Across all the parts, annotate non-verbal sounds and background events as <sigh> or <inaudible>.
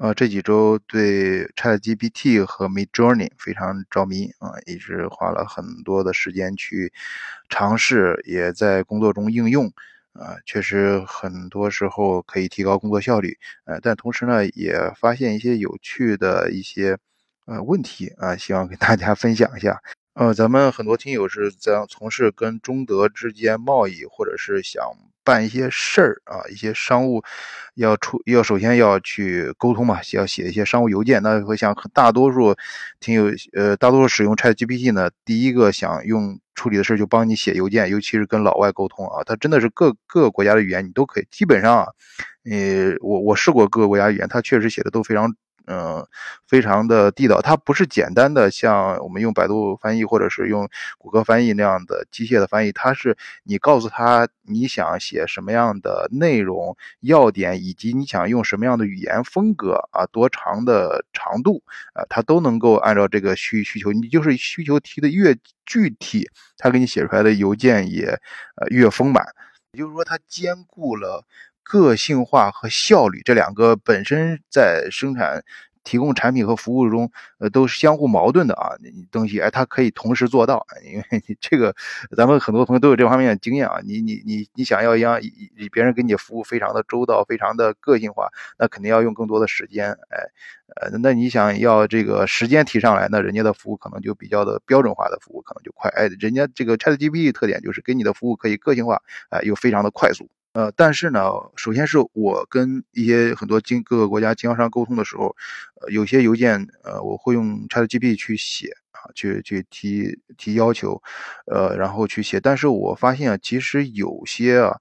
呃，这几周对 ChatGPT 和 Midjourney 非常着迷啊，一直花了很多的时间去尝试，也在工作中应用。啊，确实很多时候可以提高工作效率。呃，但同时呢，也发现一些有趣的一些呃问题啊，希望跟大家分享一下。呃，咱们很多听友是在从事跟中德之间贸易，或者是想办一些事儿啊，一些商务要出要首先要去沟通嘛，要写一些商务邮件。那会想大多数听友呃，大多数使用 ChatGPT 呢，第一个想用处理的事就帮你写邮件，尤其是跟老外沟通啊，它真的是各各个国家的语言你都可以，基本上啊，呃，我我试过各个国家语言，它确实写的都非常。嗯，非常的地道，它不是简单的像我们用百度翻译或者是用谷歌翻译那样的机械的翻译，它是你告诉他你想写什么样的内容要点，以及你想用什么样的语言风格啊，多长的长度啊，它都能够按照这个需需求，你就是需求提的越具体，它给你写出来的邮件也呃越丰满，也就是说它兼顾了。个性化和效率这两个本身在生产、提供产品和服务中，呃，都是相互矛盾的啊。你东西，哎，它可以同时做到，因为你这个，咱们很多朋友都有这方面的经验啊。你、你、你、你想要让别人给你服务非常的周到、非常的个性化，那肯定要用更多的时间。哎，呃，那你想要这个时间提上来，那人家的服务可能就比较的标准化的服务可能就快。哎，人家这个 ChatGPT 特点就是给你的服务可以个性化，哎，又非常的快速。呃，但是呢，首先是我跟一些很多经各个国家经销商沟通的时候，呃，有些邮件，呃，我会用 ChatGPT 去写啊，去去提提要求，呃，然后去写。但是我发现啊，其实有些啊，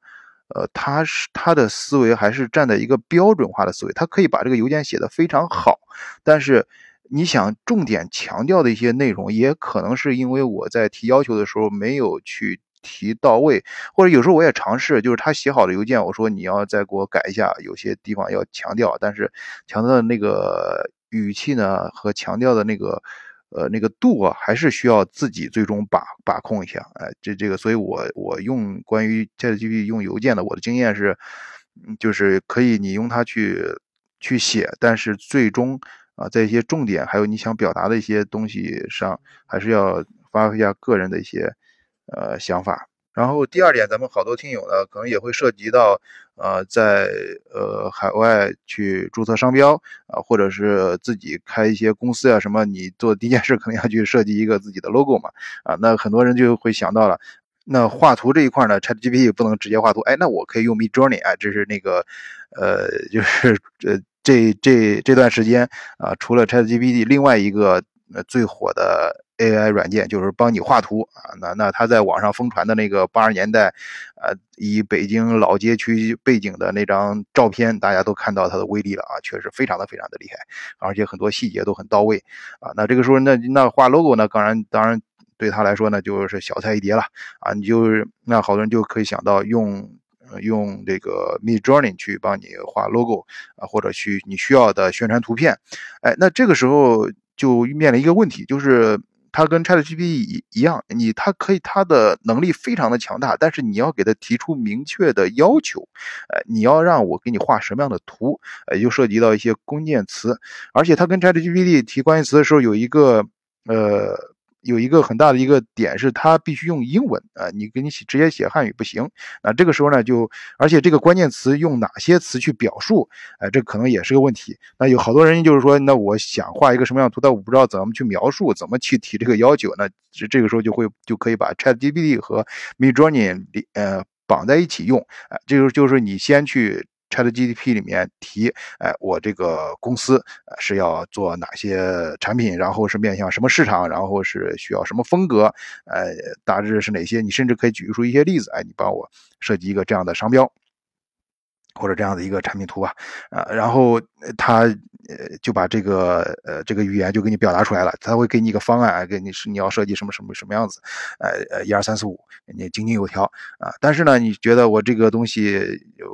呃，他是他的思维还是站在一个标准化的思维，他可以把这个邮件写得非常好，但是你想重点强调的一些内容，也可能是因为我在提要求的时候没有去。提到位，或者有时候我也尝试，就是他写好的邮件，我说你要再给我改一下，有些地方要强调，但是强调的那个语气呢和强调的那个呃那个度啊，还是需要自己最终把把控一下。哎，这这个，所以我我用关于 ChatGPT 用邮件的，我的经验是，就是可以你用它去去写，但是最终啊，在一些重点还有你想表达的一些东西上，还是要发挥一下个人的一些。呃，想法。然后第二点，咱们好多听友呢，可能也会涉及到，呃，在呃海外去注册商标啊，或者是自己开一些公司啊，什么，你做第一件事可能要去设计一个自己的 logo 嘛，啊，那很多人就会想到了，那画图这一块呢，ChatGPT 不能直接画图，哎，那我可以用 Midjourney 啊，这是那个，呃，就是 <laughs> 呃这这这段时间啊，除了 ChatGPT，另外一个呃最火的。AI 软件就是帮你画图啊，那那他在网上疯传的那个八十年代，呃，以北京老街区背景的那张照片，大家都看到它的威力了啊，确实非常的非常的厉害，而且很多细节都很到位啊。那这个时候，那那画 logo 呢，当然当然对他来说呢，就是小菜一碟了啊。你就是那好多人就可以想到用用这个 Midjourney 去帮你画 logo 啊，或者去你需要的宣传图片，哎，那这个时候就面临一个问题，就是。它跟 ChatGPT 一一样，你它可以，它的能力非常的强大，但是你要给它提出明确的要求，呃，你要让我给你画什么样的图，呃，又涉及到一些关键词，而且它跟 ChatGPT 提关键词的时候有一个，呃。有一个很大的一个点是，它必须用英文啊，你给你写直接写汉语不行。那这个时候呢，就而且这个关键词用哪些词去表述，哎，这可能也是个问题。那有好多人就是说，那我想画一个什么样的图，但我不知道怎么去描述，怎么去提这个要求。那这这个时候就会就可以把 ChatGPT 和 Midjourney 呃绑在一起用，哎，这个就是你先去。ChatGPT 里面提，哎，我这个公司是要做哪些产品，然后是面向什么市场，然后是需要什么风格，呃，大致是哪些？你甚至可以举出一些例子，哎，你帮我设计一个这样的商标，或者这样的一个产品图吧，啊，然后他。呃，就把这个呃这个语言就给你表达出来了，他会给你一个方案，给你是你要设计什么什么什么样子，呃呃一二三四五，你井井有条啊。但是呢，你觉得我这个东西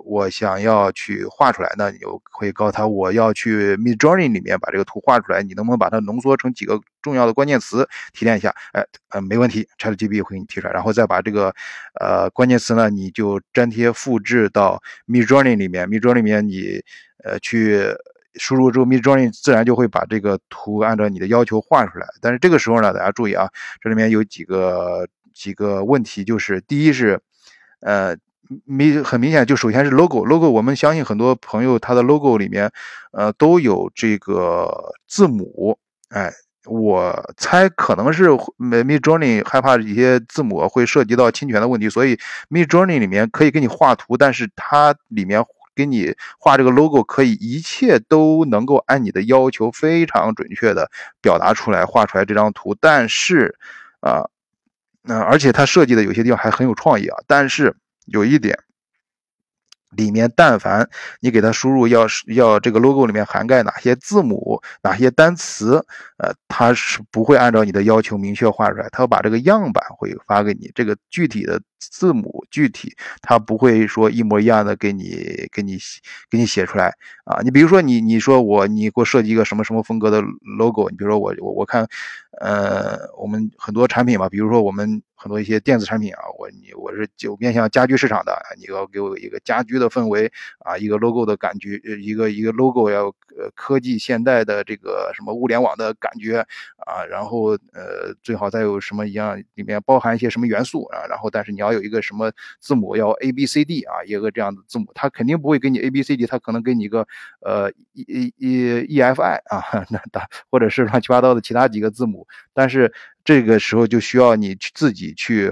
我想要去画出来，那你就会告诉他我要去 Midjourney 里面把这个图画出来，你能不能把它浓缩成几个重要的关键词提炼一下？哎呃没问题，ChatGPT 会给你提出来，然后再把这个呃关键词呢，你就粘贴复制到 Mid Journey 里面，Midjourney 里面你呃去。输入之后，Midron 自然就会把这个图按照你的要求画出来。但是这个时候呢，大家注意啊，这里面有几个几个问题，就是第一是，呃，明很明显就首先是 logo，logo 我们相信很多朋友他的 logo 里面，呃，都有这个字母，哎。我猜可能是 Midjourney 害怕一些字母会涉及到侵权的问题，所以 Midjourney 里面可以给你画图，但是它里面给你画这个 logo 可以一切都能够按你的要求非常准确的表达出来，画出来这张图。但是啊，那而且它设计的有些地方还很有创意啊，但是有一点。里面但凡你给它输入要是要这个 logo 里面涵盖哪些字母、哪些单词，呃，它是不会按照你的要求明确画出来，它要把这个样板会发给你，这个具体的字母具体它不会说一模一样的给你给你给你写出来啊。你比如说你你说我你给我设计一个什么什么风格的 logo，你比如说我我我看，呃，我们很多产品嘛，比如说我们。很多一些电子产品啊，我你我是就面向家居市场的，你要给我一个家居的氛围啊，一个 logo 的感觉，一个一个 logo 要呃科技现代的这个什么物联网的感觉啊，然后呃最好再有什么一样里面包含一些什么元素啊，然后但是你要有一个什么字母要 A B C D 啊，一个这样的字母，它肯定不会给你 A B C D，它可能给你一个呃 E E E F I 啊，<laughs> 那打或者是乱七八糟的其他几个字母，但是。这个时候就需要你去自己去，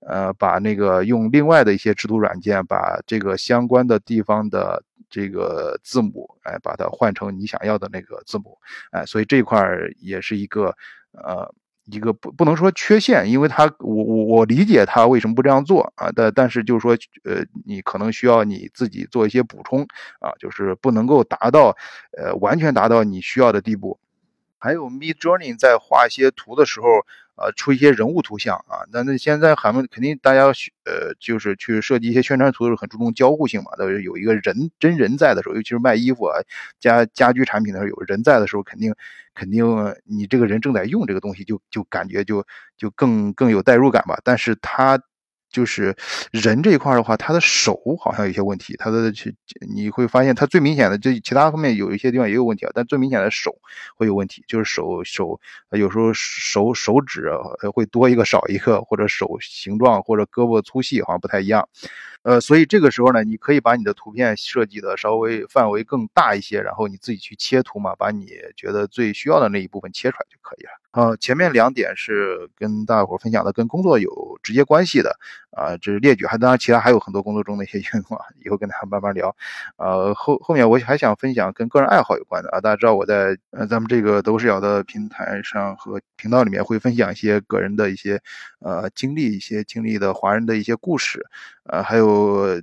呃，把那个用另外的一些制图软件，把这个相关的地方的这个字母，哎，把它换成你想要的那个字母，哎，所以这块儿也是一个，呃，一个不不能说缺陷，因为他我我我理解他为什么不这样做啊，但但是就是说，呃，你可能需要你自己做一些补充啊，就是不能够达到，呃，完全达到你需要的地步。还有 Mid Journey 在画一些图的时候，呃，出一些人物图像啊。那那现在咱们肯定大家呃，就是去设计一些宣传图的时候，很注重交互性嘛。都有一个人真人在的时候，尤其是卖衣服啊、家家居产品的时候，有人在的时候，肯定肯定你这个人正在用这个东西，就就感觉就就更更有代入感吧。但是他。就是人这一块的话，他的手好像有些问题，他的去你会发现他最明显的，就其他方面有一些地方也有问题啊，但最明显的手会有问题，就是手手有时候手手指会多一个少一个，或者手形状或者胳膊粗细好像不太一样。呃，所以这个时候呢，你可以把你的图片设计的稍微范围更大一些，然后你自己去切图嘛，把你觉得最需要的那一部分切出来就可以了。啊，前面两点是跟大伙分享的，跟工作有直接关系的啊，这是列举，还当然其他还有很多工作中的一些应用啊，以后跟大家慢慢聊。呃，后后面我还想分享跟个人爱好有关的啊，大家知道我在呃咱们这个都是有的平台上和频道里面会分享一些个人的一些呃经历，一些经历的华人的一些故事，呃，还有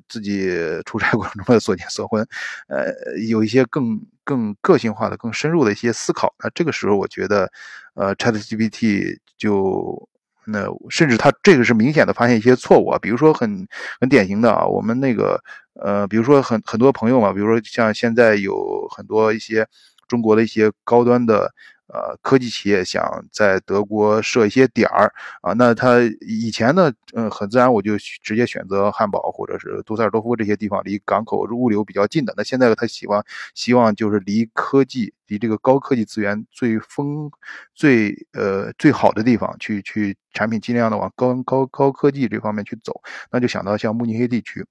自己出差过程中的所见所闻，呃，有一些更。更个性化的、更深入的一些思考，那这个时候我觉得，呃，ChatGPT 就那甚至它这个是明显的发现一些错误啊，比如说很很典型的啊，我们那个呃，比如说很很多朋友嘛，比如说像现在有很多一些中国的一些高端的。呃，科技企业想在德国设一些点儿啊，那他以前呢，嗯，很自然我就直接选择汉堡或者是杜塞尔多夫这些地方，离港口物流比较近的。那现在他希望希望就是离科技、离这个高科技资源最丰、最呃最好的地方去去，产品尽量的往高高高科技这方面去走，那就想到像慕尼黑地区。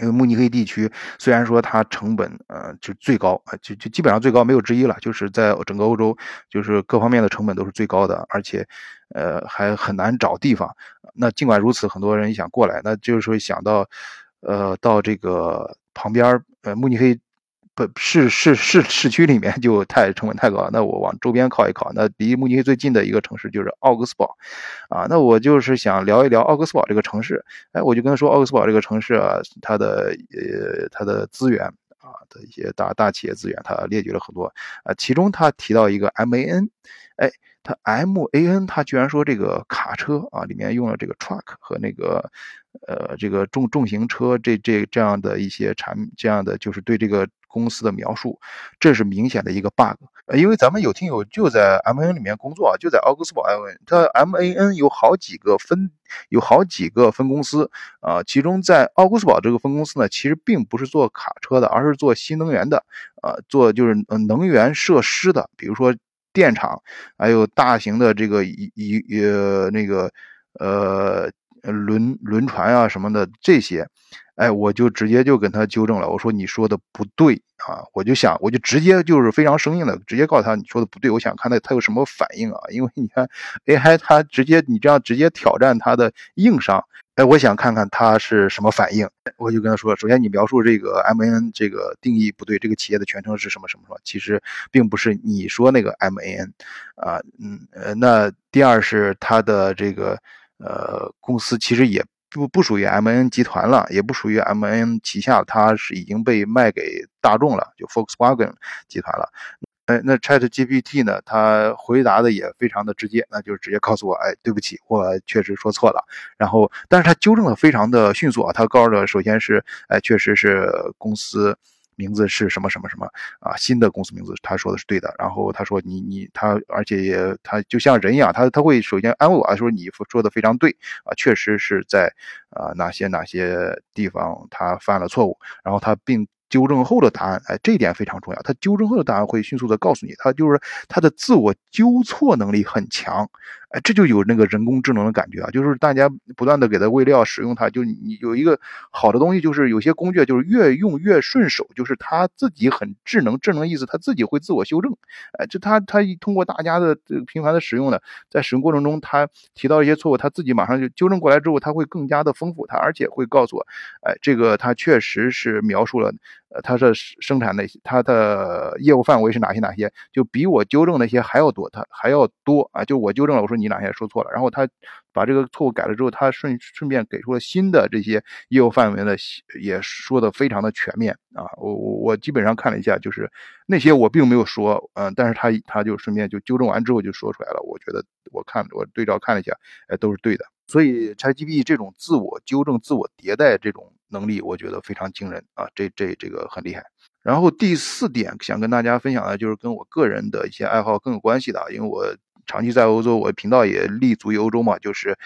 因为慕尼黑地区虽然说它成本呃就最高啊，就就基本上最高没有之一了，就是在整个欧洲，就是各方面的成本都是最高的，而且呃还很难找地方。那尽管如此，很多人想过来，那就是说想到，呃，到这个旁边呃慕尼黑。不市市市市区里面就太成本太高了，那我往周边靠一靠，那离慕尼黑最近的一个城市就是奥格斯堡，啊，那我就是想聊一聊奥格斯堡这个城市，哎，我就跟他说奥格斯堡这个城市啊，它的呃它的资源啊的一些大大企业资源，他列举了很多。啊，其中他提到一个 MAN，哎，它 MAN 它居然说这个卡车啊里面用了这个 truck 和那个呃这个重重型车这这这样的一些产这样的就是对这个公司的描述，这是明显的一个 bug。呃，因为咱们有听友就在 MAN 里面工作啊，就在奥格斯堡 MAN，它 MAN 有好几个分有好几个分公司啊，其中在奥格斯堡这个分公司呢，其实并不是做卡车的，而是做新能源的，呃，做就是能源设施的，比如说。电厂，还有大型的这个一一呃那个呃轮轮船啊什么的这些，哎，我就直接就跟他纠正了，我说你说的不对啊，我就想我就直接就是非常生硬的直接告诉他你说的不对，我想看他他有什么反应啊，因为你看 AI 他直接你这样直接挑战他的硬伤。哎，我想看看他是什么反应。我就跟他说，首先你描述这个 MAN 这个定义不对，这个企业的全称是什么什么什么？其实并不是你说那个 MAN，啊，嗯，呃，那第二是他的这个呃公司其实也不不属于 M N 集团了，也不属于 M N 旗下，它是已经被卖给大众了，就 Folkswagen 集团了。哎，那 Chat GPT 呢？它回答的也非常的直接，那就是直接告诉我，哎，对不起，我确实说错了。然后，但是他纠正的非常的迅速啊，他告诉的，首先是，哎，确实是公司名字是什么什么什么啊，新的公司名字，他说的是对的。然后他说，你你他，而且也他就像人一样，他他会首先安慰我，说你说的非常对啊，确实是在啊哪些哪些地方他犯了错误，然后他并。纠正后的答案，哎，这一点非常重要。他纠正后的答案会迅速的告诉你，他就是他的自我纠错能力很强。哎，这就有那个人工智能的感觉啊，就是大家不断的给它喂料，使用它，就你有一个好的东西，就是有些工具就是越用越顺手，就是它自己很智能，智能意思它自己会自我修正。哎，就它它通过大家的这个频繁的使用呢，在使用过程中，它提到一些错误，它自己马上就纠正过来之后，它会更加的丰富，它而且会告诉我，哎，这个它确实是描述了，呃，它的生产的它的业务范围是哪些哪些，就比我纠正那些还要多，它还要多啊，就我纠正了，我说。你哪些说错了？然后他把这个错误改了之后，他顺顺便给出了新的这些业务范围的，也说的非常的全面啊。我我我基本上看了一下，就是那些我并没有说，嗯，但是他他就顺便就纠正完之后就说出来了。我觉得我看我对照看了一下，哎，都是对的。所以 ChatGPT 这种自我纠正、自我迭代这种能力，我觉得非常惊人啊，这这这个很厉害。然后第四点想跟大家分享的，就是跟我个人的一些爱好更有关系的，因为我。长期在欧洲，我频道也立足于欧洲嘛，就是，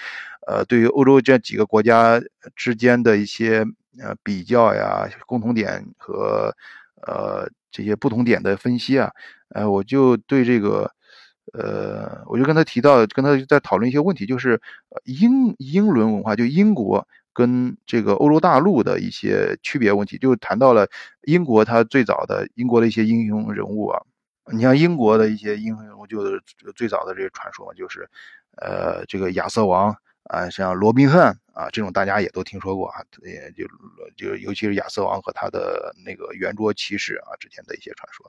呃，对于欧洲这几个国家之间的一些呃比较呀、共同点和呃这些不同点的分析啊，呃，我就对这个，呃，我就跟他提到，跟他在讨论一些问题，就是英英伦文化，就英国跟这个欧洲大陆的一些区别问题，就谈到了英国它最早的英国的一些英雄人物啊。你像英国的一些英雄，就是最早的这个传说，就是，呃，这个亚瑟王啊，像罗宾汉啊，这种大家也都听说过啊，也就就尤其是亚瑟王和他的那个圆桌骑士啊之间的一些传说，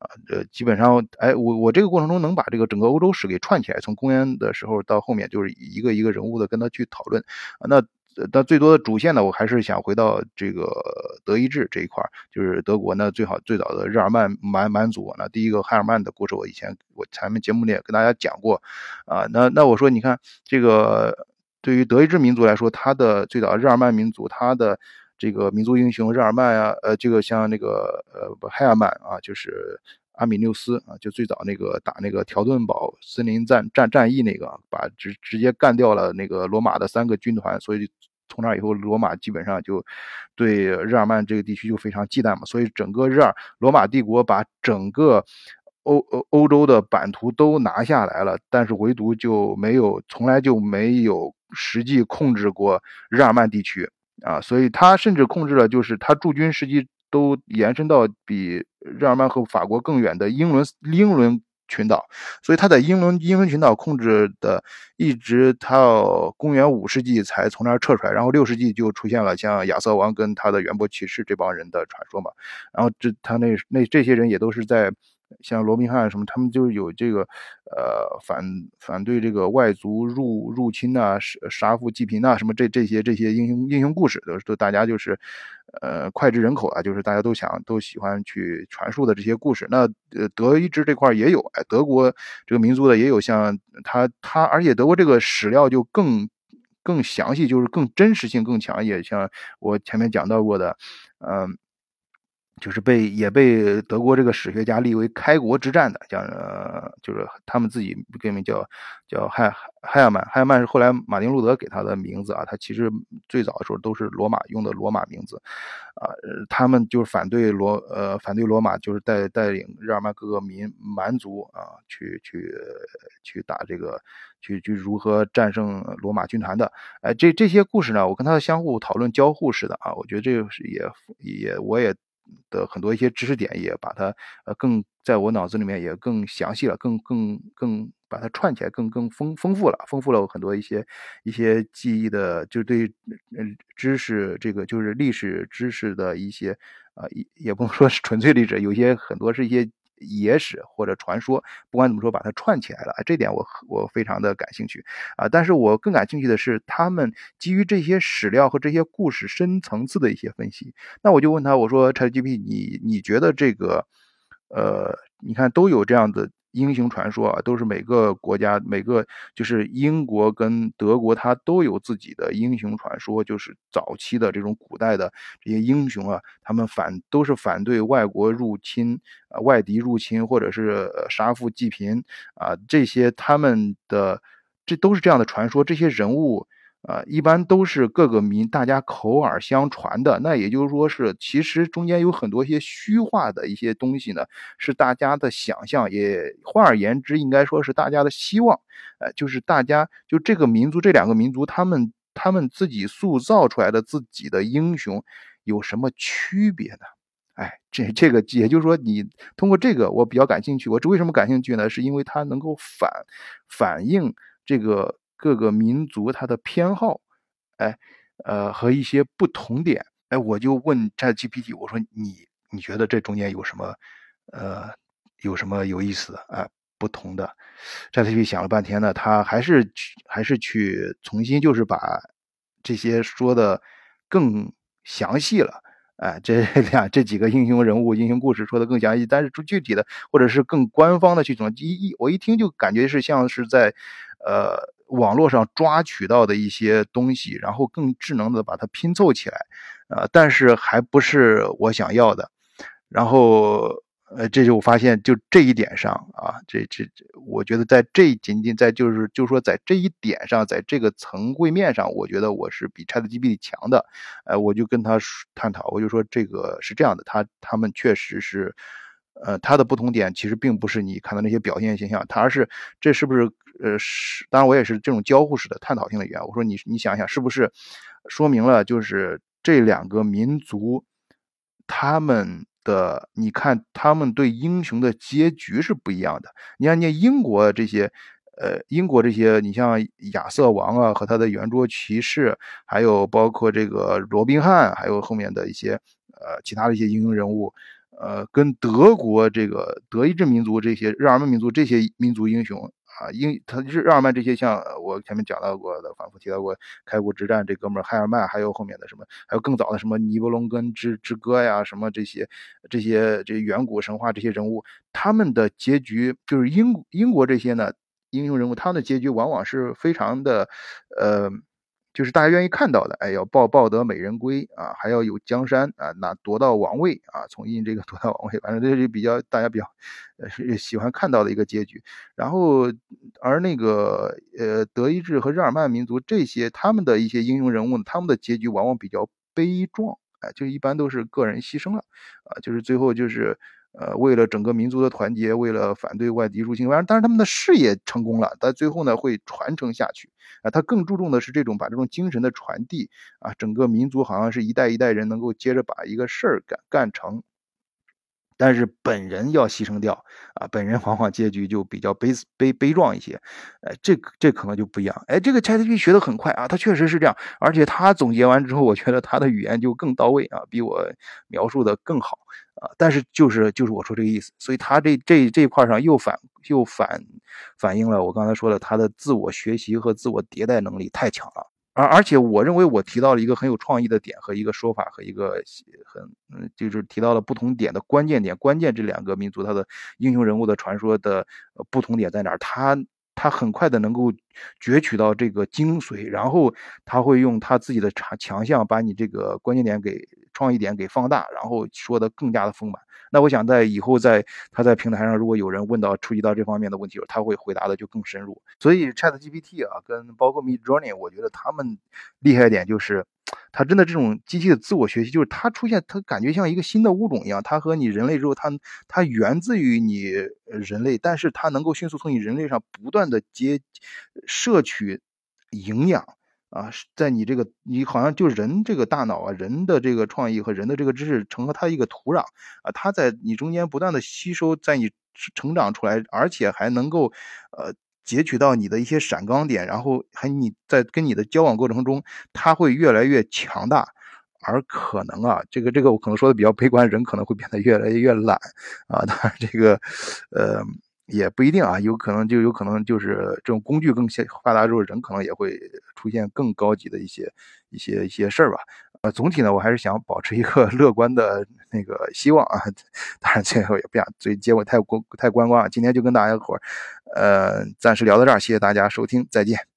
啊，这基本上，哎，我我这个过程中能把这个整个欧洲史给串起来，从公元的时候到后面，就是一个一个人物的跟他去讨论，啊，那。但最多的主线呢，我还是想回到这个德意志这一块就是德国呢最好最早的日耳曼蛮蛮族。那第一个海尔曼的故事，我以前我咱们节目里也跟大家讲过，啊，那那我说你看这个对于德意志民族来说，他的最早日耳曼民族，他的这个民族英雄日耳曼啊，呃，这个像那个呃海尔曼啊，就是。阿米纽斯啊，就最早那个打那个条顿堡森林战战战役那个，把直直接干掉了那个罗马的三个军团，所以从那以后，罗马基本上就对日耳曼这个地区就非常忌惮嘛。所以整个日耳罗马帝国把整个欧欧欧洲的版图都拿下来了，但是唯独就没有从来就没有实际控制过日耳曼地区啊。所以他甚至控制了，就是他驻军实际。都延伸到比日耳曼和法国更远的英伦英伦群岛，所以他在英伦英伦群岛控制的，一直到公元五世纪才从那儿撤出来，然后六世纪就出现了像亚瑟王跟他的元博骑士这帮人的传说嘛，然后这他那那这些人也都是在。像罗宾汉什么，他们就有这个，呃，反反对这个外族入入侵呐，杀杀富济贫呐，什么这这些这些英雄英雄故事，都都大家就是，呃脍炙人口啊，就是大家都想都喜欢去传述的这些故事。那呃德意志这块也有，哎，德国这个民族的也有，像他他，而且德国这个史料就更更详细，就是更真实性更强，也像我前面讲到过的，嗯。就是被也被德国这个史学家立为开国之战的，叫呃，就是他们自己更名叫叫海海尔曼，海尔曼是后来马丁路德给他的名字啊，他其实最早的时候都是罗马用的罗马名字，啊，他们就是反对罗呃反对罗马，就是带带领日耳曼各个民蛮族啊去去去打这个去去如何战胜罗马军团的，哎，这这些故事呢，我跟他相互讨论交互式的啊，我觉得这个是也也我也。的很多一些知识点也把它呃更在我脑子里面也更详细了，更更更把它串起来，更更丰丰富了，丰富了很多一些一些记忆的，就对嗯知识这个就是历史知识的一些啊也也不能说是纯粹历史，有些很多是一些。野史或者传说，不管怎么说，把它串起来了，这点我我非常的感兴趣啊！但是我更感兴趣的是，他们基于这些史料和这些故事深层次的一些分析。那我就问他，我说：“ChatGPT，你你觉得这个，呃，你看都有这样的。”英雄传说啊，都是每个国家每个就是英国跟德国，它都有自己的英雄传说。就是早期的这种古代的这些英雄啊，他们反都是反对外国入侵啊，外敌入侵或者是杀富济贫啊，这些他们的这都是这样的传说。这些人物。啊，一般都是各个民大家口耳相传的，那也就是说是，其实中间有很多一些虚化的一些东西呢，是大家的想象，也换而言之，应该说是大家的希望。呃，就是大家就这个民族，这两个民族，他们他们自己塑造出来的自己的英雄有什么区别呢？哎，这这个也就是说，你通过这个，我比较感兴趣。我这为什么感兴趣呢？是因为它能够反反映这个。各个民族它的偏好，哎，呃，和一些不同点，哎，我就问 ChatGPT，我说你你觉得这中间有什么，呃，有什么有意思的啊？不同的，ChatGPT 想了半天呢，他还是去还是去重新就是把这些说的更详细了，哎，这 <laughs> 两这几个英雄人物、英雄故事说的更详细，但是具体的或者是更官方的去总一一我一听就感觉是像是在，呃。网络上抓取到的一些东西，然后更智能的把它拼凑起来，呃，但是还不是我想要的。然后，呃，这就我发现，就这一点上啊，这这这，我觉得在这仅仅在就是就是说在这一点上，在这个层位面上，我觉得我是比 ChatGPT 强的。呃，我就跟他探讨，我就说这个是这样的，他他们确实是。呃，它的不同点其实并不是你看到那些表现现象，它而是这是不是呃是？当然我也是这种交互式的探讨性的语言。我说你你想想，是不是说明了就是这两个民族他们的？你看他们对英雄的结局是不一样的。你看，你看英国这些呃英国这些，你像亚瑟王啊和他的圆桌骑士，还有包括这个罗宾汉，还有后面的一些呃其他的一些英雄人物。呃，跟德国这个德意志民族这些日耳曼民族这些民族英雄啊，英他日日耳曼这些像我前面讲到过的，反复提到过开国之战这哥们儿海尔曼，还有后面的什么，还有更早的什么尼伯龙根之之歌呀，什么这些这些这远古神话这些人物，他们的结局就是英英国这些呢英雄人物，他们的结局往往是非常的呃。就是大家愿意看到的，哎，要抱抱得美人归啊，还要有江山啊，拿夺到王位啊，从印这个夺到王位，反正这是比较大家比较呃是喜欢看到的一个结局。然后，而那个呃德意志和日耳曼民族这些他们的一些英雄人物，他们的结局往往比较悲壮，哎，就一般都是个人牺牲了啊，就是最后就是。呃，为了整个民族的团结，为了反对外敌入侵，当然，但是他们的事业成功了，但最后呢会传承下去啊。他更注重的是这种把这种精神的传递啊，整个民族好像是一代一代人能够接着把一个事儿干干成。但是本人要牺牲掉啊，本人往往结局就比较悲悲悲壮一些，呃，这这可能就不一样。哎，这个 ChatGPT 学得很快啊，他确实是这样，而且他总结完之后，我觉得他的语言就更到位啊，比我描述的更好啊。但是就是就是我说这个意思，所以他这这这一块上又反又反反映了我刚才说的他的自我学习和自我迭代能力太强了。而而且我认为我提到了一个很有创意的点和一个说法和一个很嗯，就是提到了不同点的关键点。关键这两个民族它的英雄人物的传说的不同点在哪儿？他他很快的能够攫取到这个精髓，然后他会用他自己的强强项把你这个关键点给创意点给放大，然后说的更加的丰满。那我想在以后在他在平台上，如果有人问到触及到这方面的问题，他会回答的就更深入。所以 Chat GPT 啊，跟包括 Mid Journey，我觉得他们厉害一点就是，它真的这种机器的自我学习，就是它出现，它感觉像一个新的物种一样。它和你人类之后，它它源自于你人类，但是它能够迅速从你人类上不断的接摄取营养。啊，在你这个，你好像就人这个大脑啊，人的这个创意和人的这个知识成了它一个土壤啊，它在你中间不断的吸收，在你成长出来，而且还能够呃截取到你的一些闪光点，然后还你在跟你的交往过程中，它会越来越强大，而可能啊，这个这个我可能说的比较悲观，人可能会变得越来越懒啊，当然这个呃。也不一定啊，有可能就有可能就是这种工具更先发达之后，人可能也会出现更高级的一些一些一些事儿吧。呃，总体呢，我还是想保持一个 <laughs> 乐观的那个希望啊。当然，最后也不想最结果太过太观光。今天就跟大家伙儿，呃，暂时聊到这儿，谢谢大家收听，再见。